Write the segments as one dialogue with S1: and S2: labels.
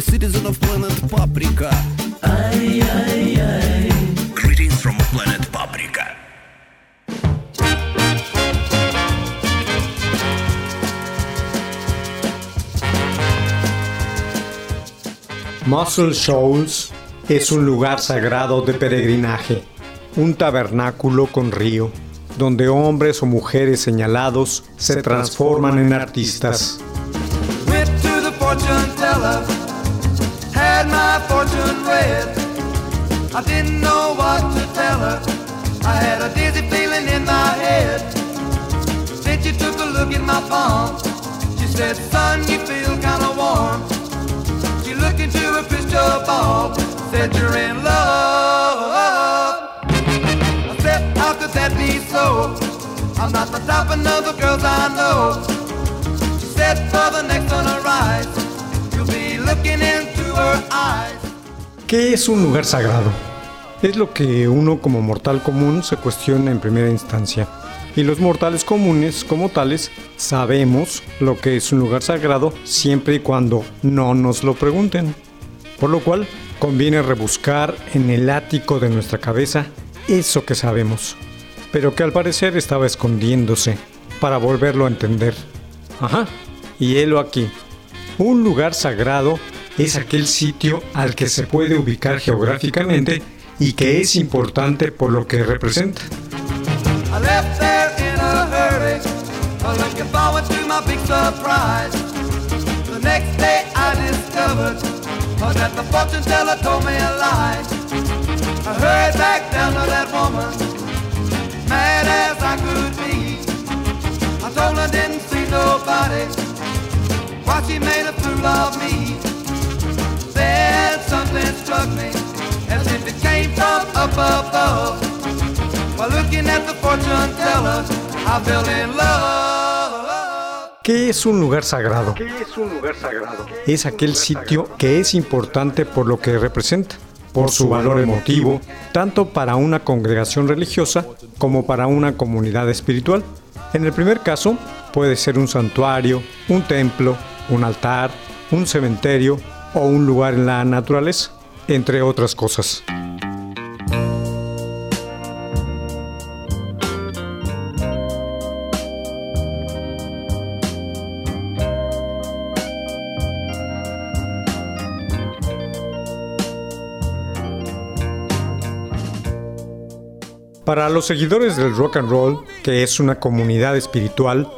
S1: A citizen of planet Paprika.
S2: ay, ay, ay.
S1: Greetings from planet Paprika.
S3: Muscle Shoals es un lugar sagrado de peregrinaje, un tabernáculo con río, donde hombres o mujeres señalados se transforman en artistas.
S4: Read. I didn't know what to tell her. I had a dizzy feeling in my head. Then she took a look at my palm. She said, Son, you feel kinda warm. She looked into a crystal ball, said, You're in love. I said, How could that be so? I'm not the type of other girls I know. She said, For the next to you'll be looking into her eyes.
S3: ¿Qué es un lugar sagrado? Es lo que uno como mortal común se cuestiona en primera instancia. Y los mortales comunes, como tales, sabemos lo que es un lugar sagrado siempre y cuando no nos lo pregunten. Por lo cual, conviene rebuscar en el ático de nuestra cabeza eso que sabemos, pero que al parecer estaba escondiéndose para volverlo a entender. Ajá, y helo aquí. Un lugar sagrado es aquel sitio al que se puede ubicar geográficamente y que es importante por lo que representa.
S4: I told nobody, why she made a fool of me. Then something struck me, as if it came from up above. While looking at the fortune teller, I fell in love.
S3: ¿Qué es un lugar sagrado? es aquel sitio que es importante por lo que representa, por su valor emotivo, tanto para una congregación religiosa como para una comunidad espiritual. En el primer caso, puede ser un santuario, un templo, un altar, un cementerio o un lugar en la naturaleza, entre otras cosas. Para los seguidores del rock and roll, que es una comunidad espiritual,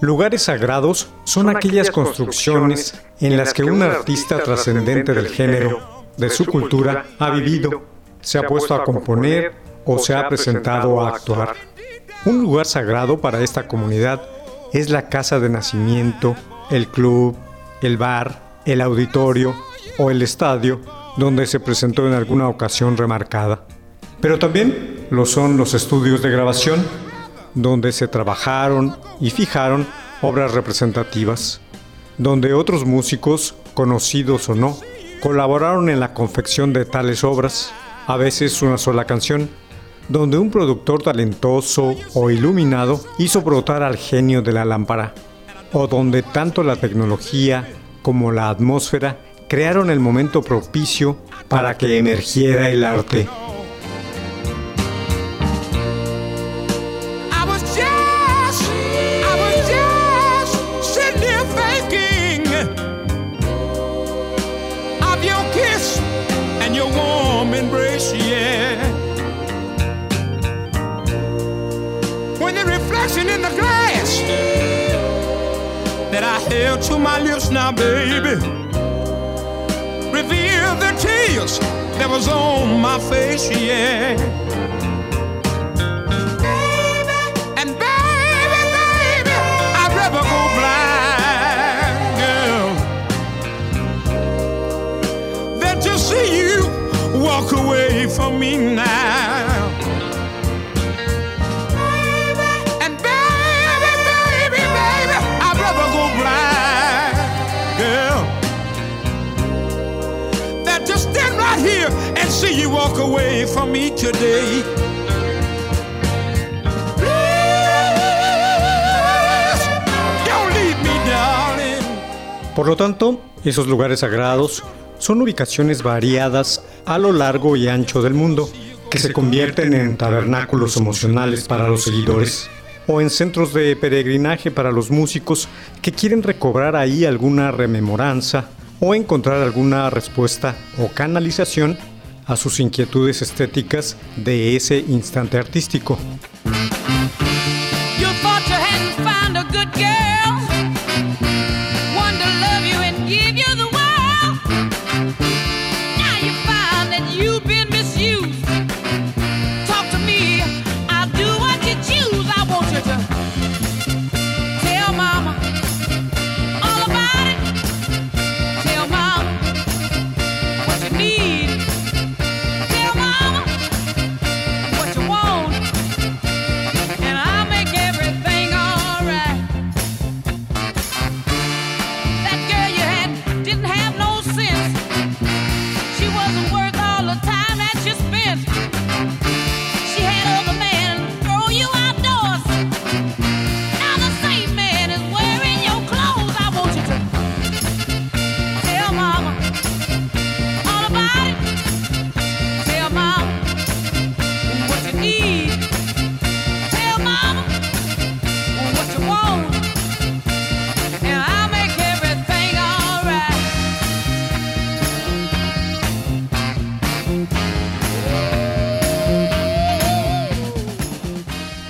S3: lugares sagrados son aquellas construcciones en las que un artista trascendente del género, de su cultura, ha vivido, se ha puesto a componer o se ha presentado a actuar. Un lugar sagrado para esta comunidad es la casa de nacimiento, el club, el bar, el auditorio o el estadio donde se presentó en alguna ocasión remarcada. Pero también lo son los estudios de grabación, donde se trabajaron y fijaron obras representativas, donde otros músicos, conocidos o no, colaboraron en la confección de tales obras, a veces una sola canción, donde un productor talentoso o iluminado hizo brotar al genio de la lámpara, o donde tanto la tecnología como la atmósfera crearon el momento propicio para que emergiera el arte.
S5: Baby. Reveal the tears that was on my face, yeah. And baby, baby, I'd rather go blind, than to see you walk away from me now. Walk away from me today.
S3: Por lo tanto, esos lugares sagrados son ubicaciones variadas a lo largo y ancho del mundo, que se convierten en tabernáculos emocionales para los seguidores o en centros de peregrinaje para los músicos que quieren recobrar ahí alguna rememoranza o encontrar alguna respuesta o canalización a sus inquietudes estéticas de ese instante artístico.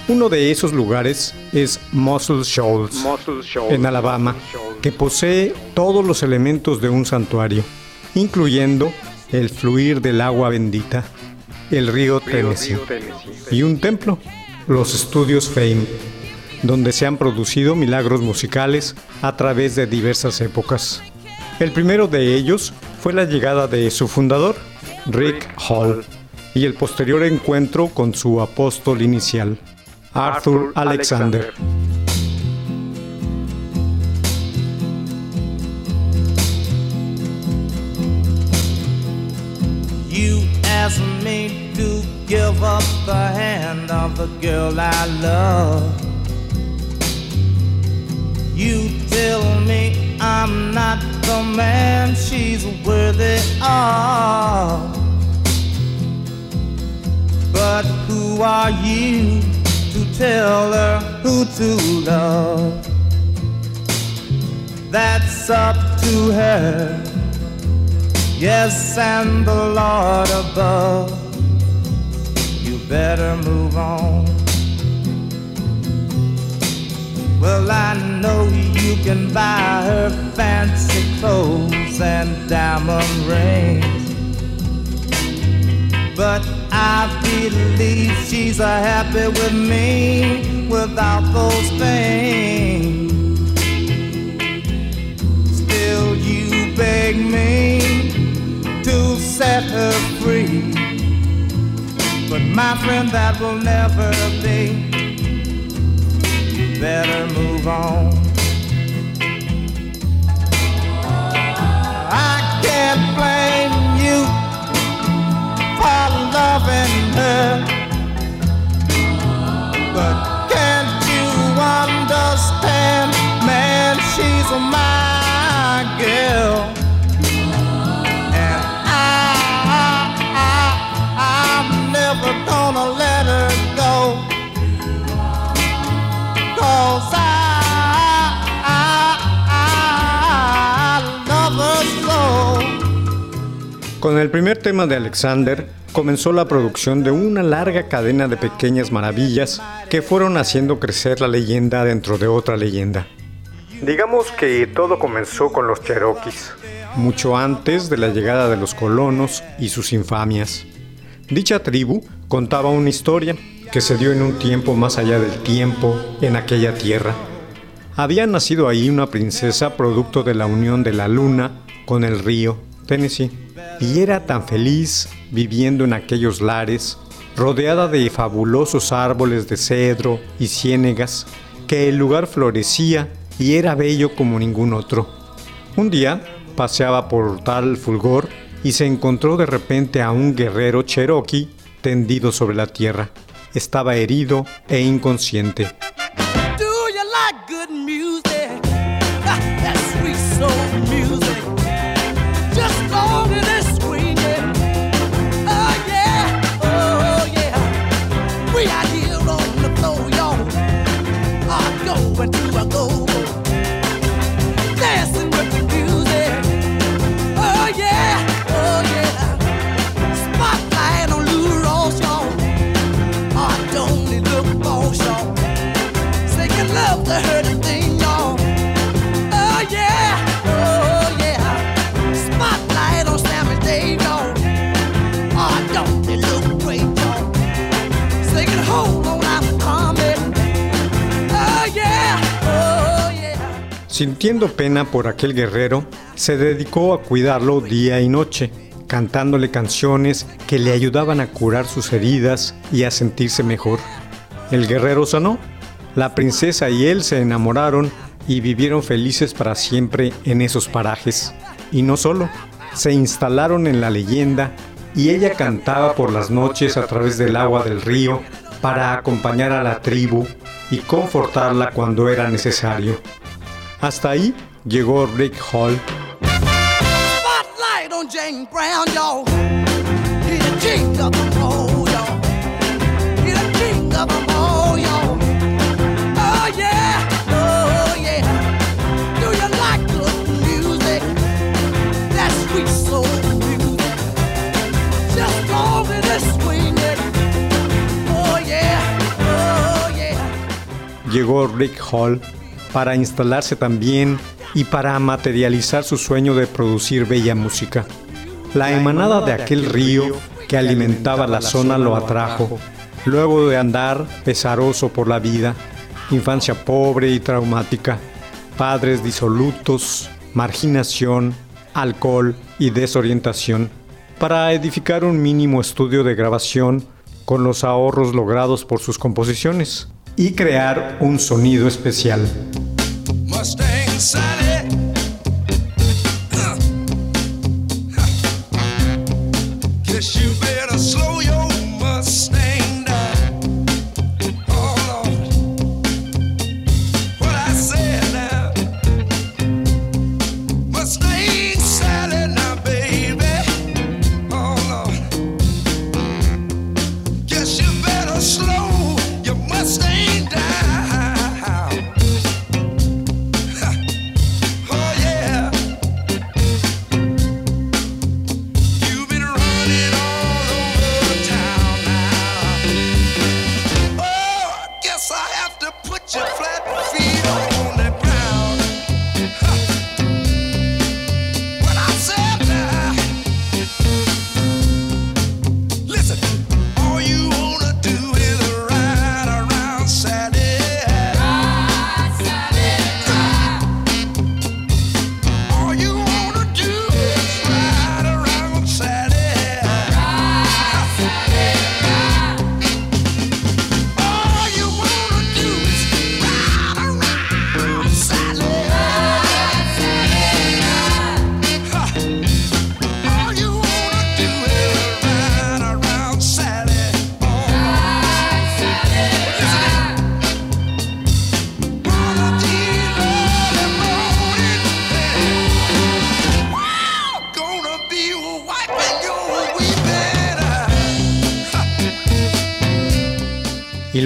S3: Uno de esos lugares es Muscle Shoals, en Alabama, que posee todos los elementos de un santuario, incluyendo el fluir del agua bendita, el río Tennessee. Y un templo, los estudios Fame, donde se han producido milagros musicales a través de diversas épocas. El primero de ellos fue la llegada de su fundador, Rick Hall, y el posterior encuentro con su apóstol inicial, Arthur Alexander.
S6: You asked me to give up the hand of the girl I love. You tell me I'm not the man she's worthy of. But who are you tell her who to love? That's up to her. Yes, and the Lord above. You better move on. Well, I know you can buy her fancy clothes and diamond rings. But I believe she's a happy with me without those things. Still, you beg me to set her free. But my friend, that will never be. You better move on.
S3: Primer tema de Alexander, comenzó la producción de una larga cadena de pequeñas maravillas que fueron haciendo crecer la leyenda dentro de otra leyenda. Digamos que todo comenzó con los Cherokees, mucho antes de la llegada de los colonos y sus infamias. Dicha tribu contaba una historia que se dio en un tiempo más allá del tiempo en aquella tierra. Había nacido ahí una princesa producto de la unión de la luna con el río Tennessee y era tan feliz viviendo en aquellos lares, rodeada de fabulosos árboles de cedro y ciénegas, que el lugar florecía y era bello como ningún otro. Un día paseaba por tal fulgor y se encontró de repente a un guerrero cherokee tendido sobre la tierra. Estaba herido e inconsciente. Sintiendo pena por aquel guerrero, se dedicó a cuidarlo día y noche, cantándole canciones que le ayudaban a curar sus heridas y a sentirse mejor. El guerrero sanó, la princesa y él se enamoraron y vivieron felices para siempre en esos parajes. Y no solo, se instalaron en la leyenda y ella cantaba por las noches a través del agua del río para acompañar a la tribu y confortarla cuando era necesario. Hasta ahí llegó Rick Hall, llegó Rick Hall para instalarse también y para materializar su sueño de producir bella música. La emanada de aquel río que alimentaba la zona lo atrajo, luego de andar pesaroso por la vida, infancia pobre y traumática, padres disolutos, marginación, alcohol y desorientación, para edificar un mínimo estudio de grabación con los ahorros logrados por sus composiciones y crear un sonido especial.
S7: Mustang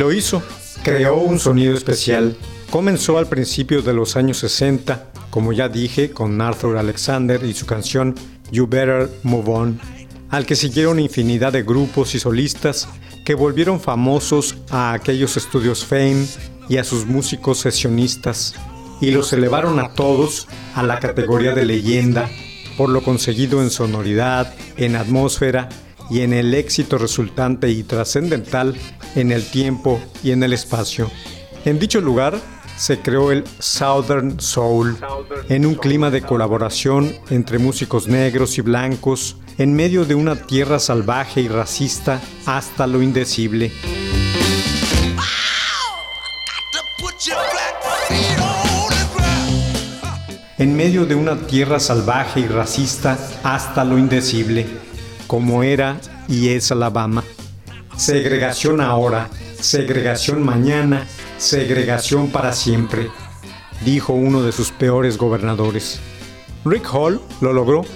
S3: lo hizo. Creó un sonido especial. Comenzó al principio de los años 60, como ya dije, con Arthur Alexander y su canción You Better Move On, al que siguieron infinidad de grupos y solistas que volvieron famosos a aquellos estudios Fame y a sus músicos sesionistas. y los elevaron a todos a la categoría de leyenda por lo conseguido en sonoridad, en atmósfera y en el éxito resultante y trascendental en el tiempo y en el espacio. En dicho lugar se creó el Southern Soul, en un clima de colaboración entre músicos negros y blancos, en medio de una tierra salvaje y racista hasta lo indecible. En medio de una tierra salvaje y racista hasta lo indecible, como era y es Alabama. Segregación ahora, segregación mañana, segregación para siempre, dijo uno de sus peores gobernadores. Rick Hall lo logró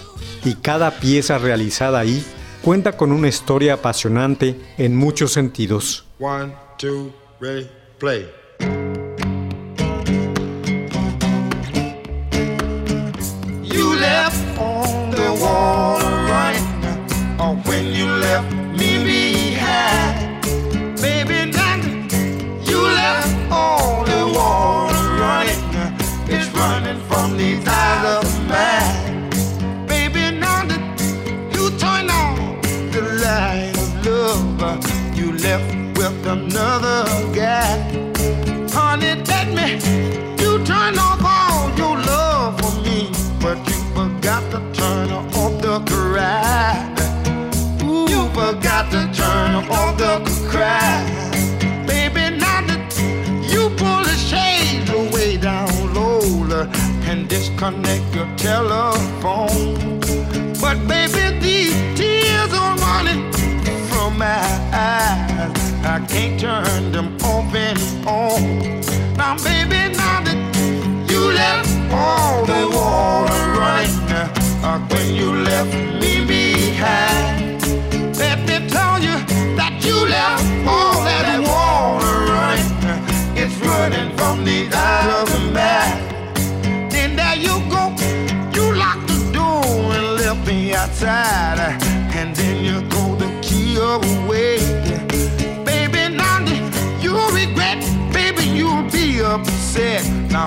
S3: y cada pieza realizada ahí cuenta con una historia apasionante en muchos sentidos.
S8: One, two, play.
S9: Left me behind. Baby, now you left on the wall running, it's running from these eyes of mine. Baby, now that you the light of love, you left with another guy. Honey, let me, cry. Baby, now that you pull the shades away down low and disconnect your telephone. But baby, these tears are running from my eyes. I can't turn them off and on. Now, baby, now that you left all the water running, uh, when you left me behind,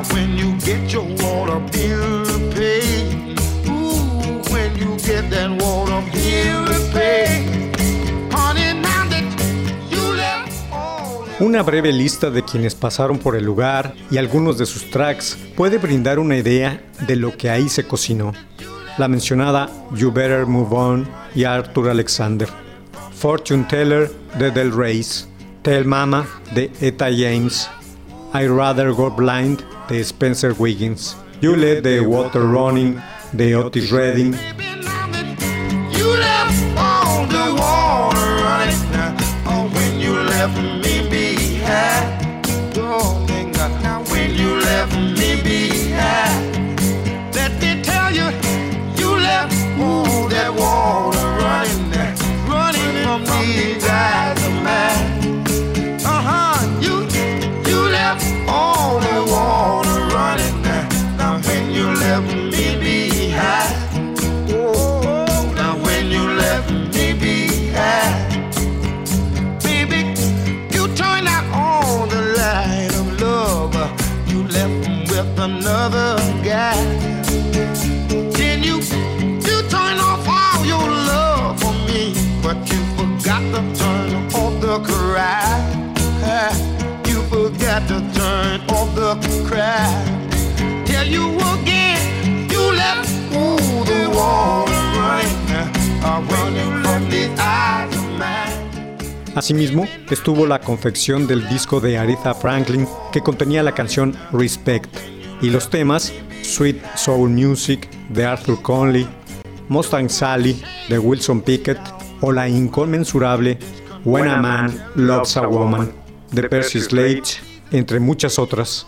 S9: When you get your water bill paid, when you get that water bill paid,
S3: Una breve lista de quienes pasaron por el lugar y algunos de sus tracks puede brindar una idea de lo que ahí se cocinó. La mencionada You Better Move On y Arthur Alexander, Fortune Teller de Del Reys, Tell Mama de Etta James, I Rather Go Blind Spencer Wiggins, You Let the Water Running de Otis Redding,
S9: you left all the water running, oh, when you left me
S3: Asimismo, estuvo la confección del disco de Aretha Franklin que contenía la canción Respect y los temas Sweet Soul Music de Arthur Conley, Mustang Sally de Wilson Pickett o la inconmensurable When a Man Loves a Woman de Percy Slade, entre muchas otras.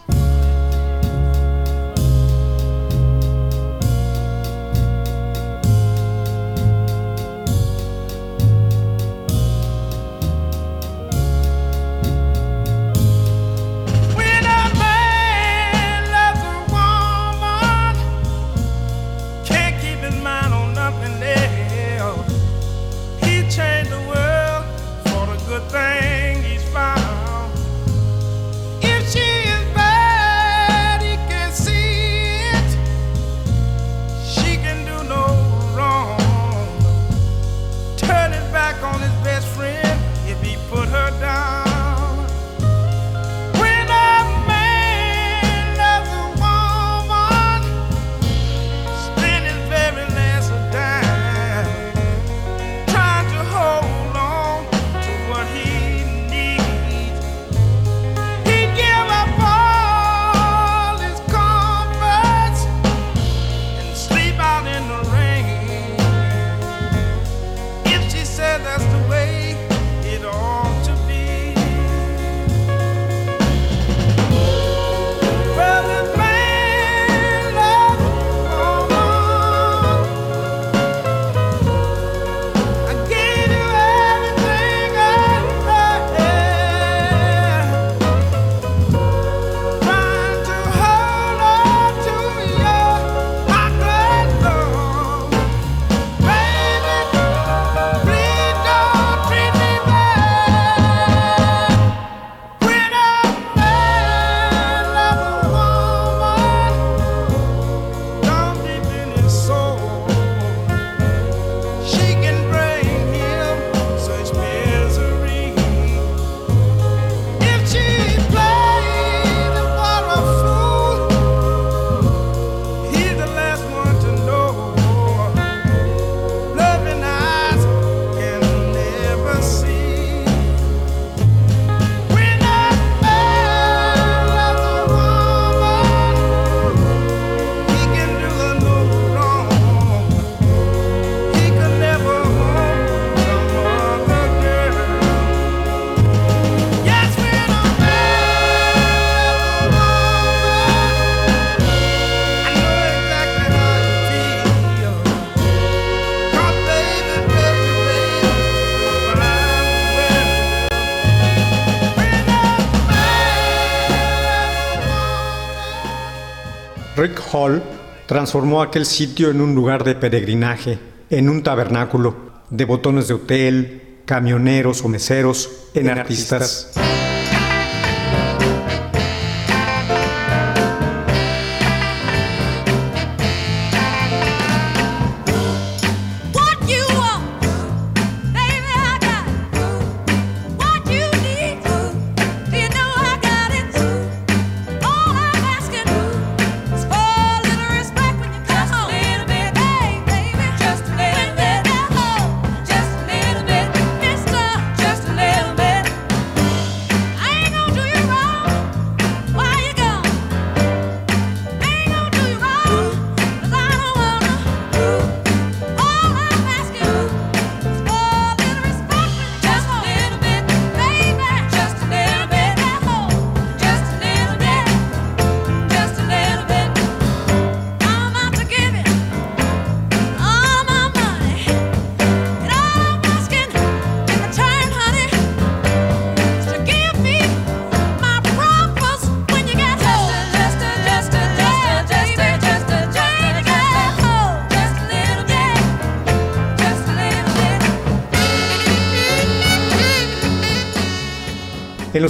S3: Rick Hall transformó aquel sitio en un lugar de peregrinaje, en un tabernáculo, de botones de hotel, camioneros o meseros, en artistas.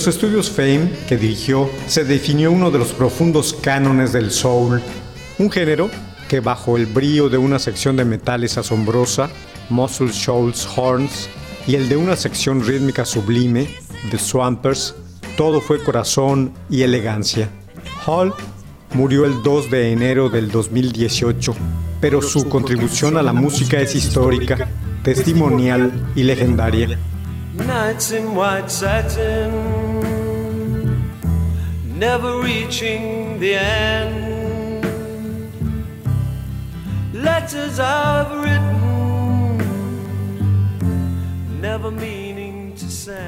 S3: Los estudios Fame que dirigió, se definió uno de los profundos cánones del soul, un género que bajo el brío de una sección de metales asombrosa, Muscle Shoals Horns, y el de una sección rítmica sublime, The Swampers, todo fue corazón y elegancia. Hall murió el 2 de enero del 2018, pero su contribución a la música es histórica, testimonial y legendaria.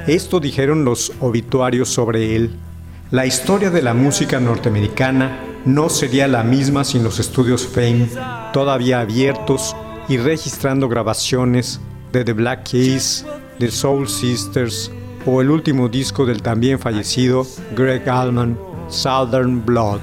S3: Esto dijeron los obituarios sobre él. La historia de la música norteamericana no sería la misma sin los estudios Fame, todavía abiertos y registrando grabaciones de The Black Keys, The Soul Sisters o el último disco del también fallecido Greg Allman, Southern Blood.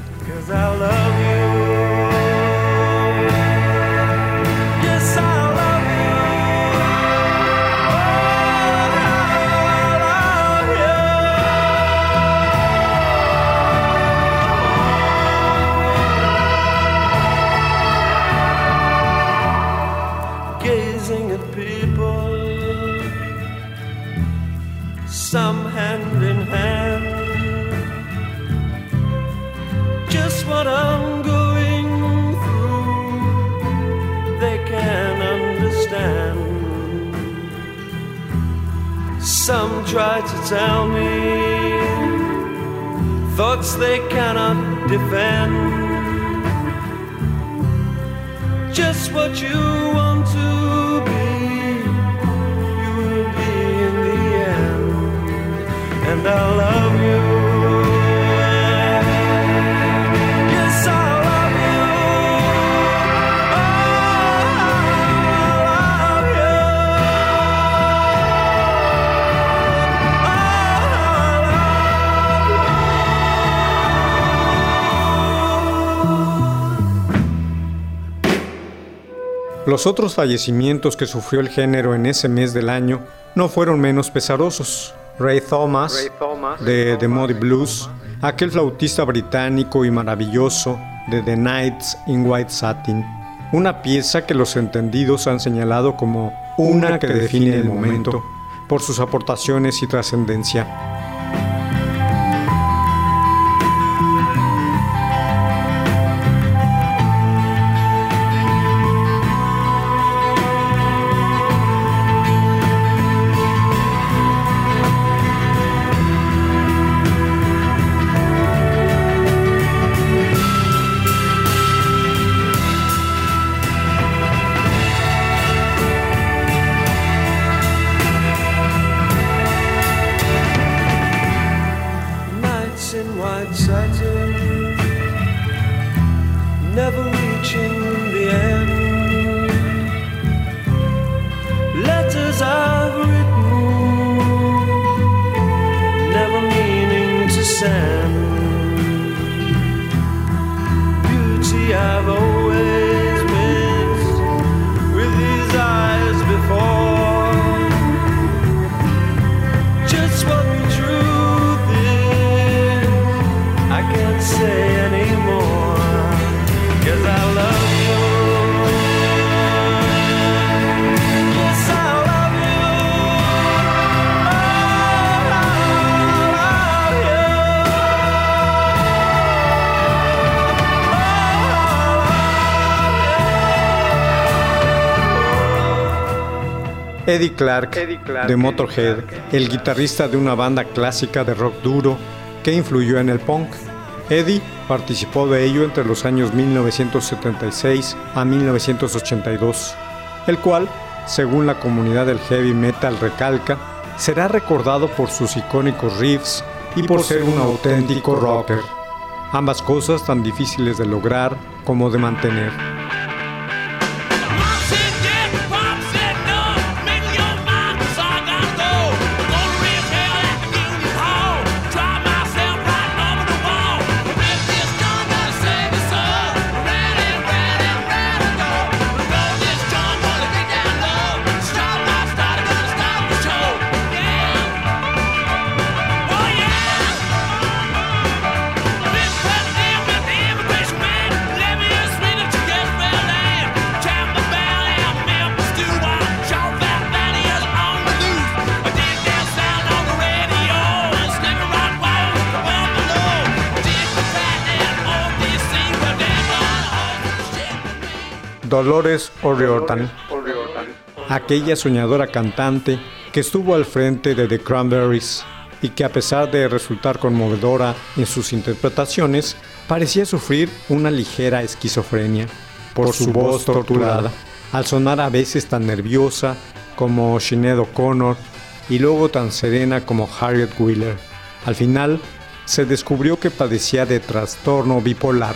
S3: Los otros fallecimientos que sufrió el género en ese mes del año no fueron menos pesarosos. Ray Thomas, de The Moody Blues, aquel flautista británico y maravilloso de The Nights in White Satin, una pieza que los entendidos han señalado como una que define el momento por sus aportaciones y trascendencia.
S10: Eddie Clark, de Motorhead, el guitarrista de una banda clásica de rock duro que influyó en el punk. Eddie participó de ello entre los años 1976 a 1982, el cual, según la comunidad del heavy metal recalca, será recordado por sus icónicos riffs y por ser un auténtico rocker. Ambas cosas tan difíciles de lograr como de mantener. Dolores O'Riordan, aquella soñadora cantante que estuvo al frente de The Cranberries y que a pesar de resultar conmovedora en sus interpretaciones, parecía sufrir una ligera esquizofrenia por su voz torturada, al sonar a veces tan nerviosa como Sinead O'Connor y luego tan serena como Harriet Wheeler. Al final, se descubrió que padecía de trastorno bipolar.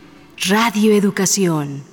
S11: Radio Educación.